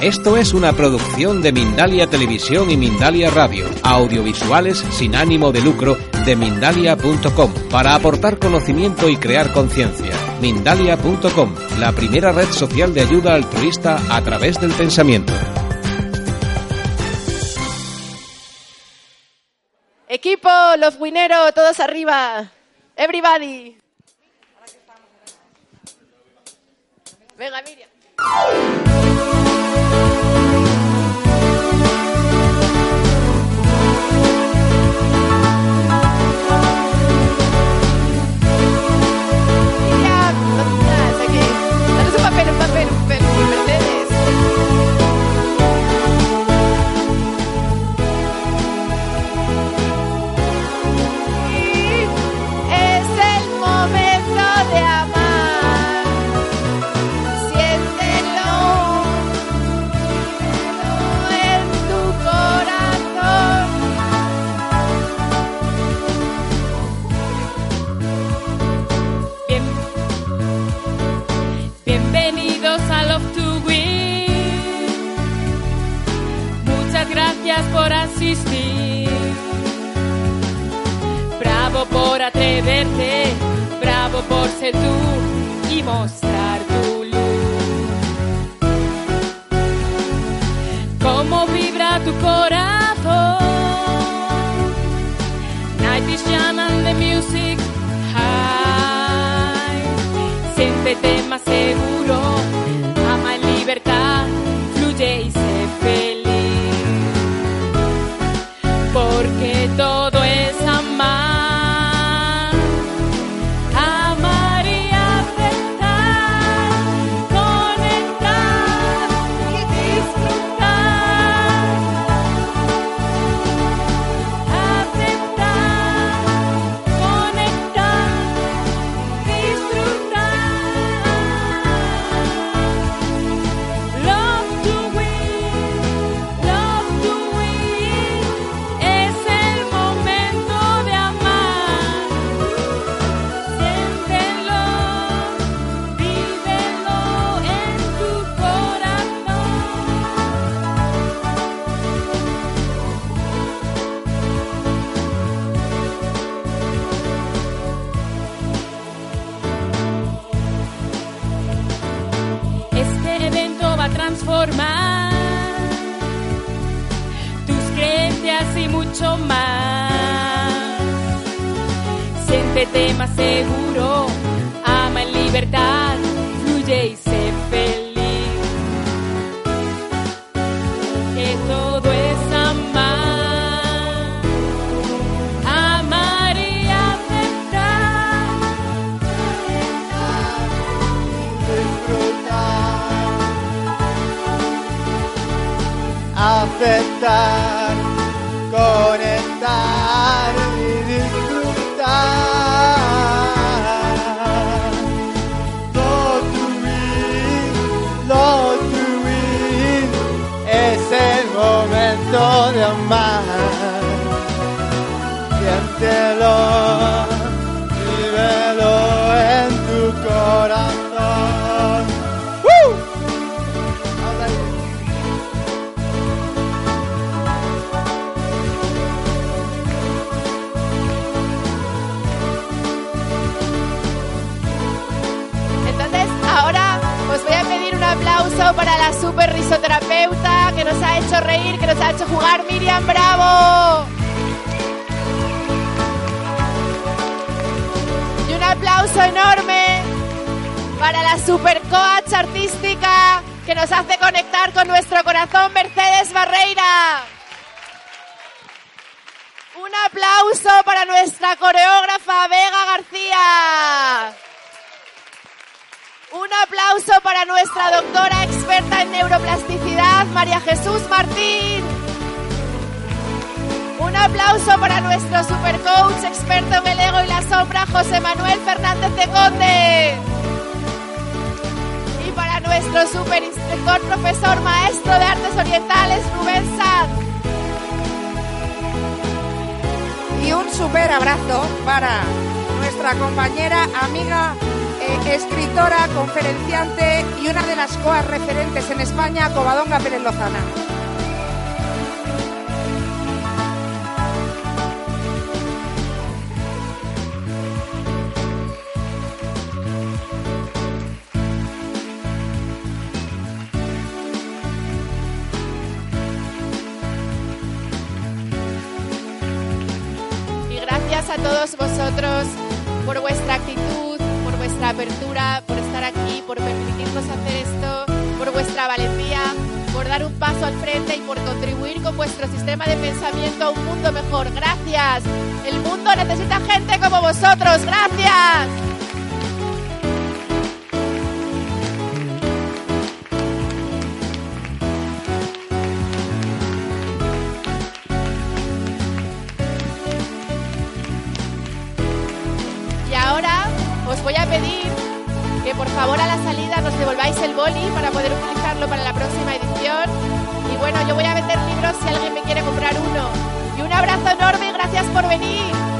Esto es una producción de Mindalia Televisión y Mindalia Radio, audiovisuales sin ánimo de lucro de mindalia.com, para aportar conocimiento y crear conciencia. Mindalia.com, la primera red social de ayuda altruista a través del pensamiento. Equipo, los wineros, todos arriba. Everybody. Venga. Miriam, Bienvenidos a Love to Win. Muchas gracias por asistir. Bravo por atreverte, bravo por ser tú y mostrar tu luz. Cómo vibra tu corazón. Night is Siéntete más seguro, transformar tus creencias y mucho más. Siéntete más seguro, ama en libertad, fluye y sé feliz. Que todo aceptar, conectar y disfrutar. Lo win, lo win, es el momento de amar. Para la super risoterapeuta que nos ha hecho reír, que nos ha hecho jugar Miriam Bravo. Y un aplauso enorme para la super coach artística que nos hace conectar con nuestro corazón, Mercedes Barreira. Un aplauso para nuestra coreógrafa Vega García. Un aplauso para nuestra doctora experta en neuroplasticidad, María Jesús Martín. Un aplauso para nuestro supercoach experto en el ego y la sombra, José Manuel Fernández de Conde. Y para nuestro superinstructor, profesor, maestro de artes orientales, Rubén Sanz. Y un super abrazo para nuestra compañera, amiga eh, escritora, conferenciante y una de las coas referentes en España, Covadonga Pérez Lozana. Y gracias a todos vosotros por vuestra actitud, vuestra apertura, por estar aquí, por permitirnos hacer esto, por vuestra valentía, por dar un paso al frente y por contribuir con vuestro sistema de pensamiento a un mundo mejor. Gracias. El mundo necesita gente como vosotros. Gracias. Voy a pedir que por favor a la salida nos devolváis el boli para poder utilizarlo para la próxima edición. Y bueno, yo voy a vender libros si alguien me quiere comprar uno. Y un abrazo enorme gracias por venir.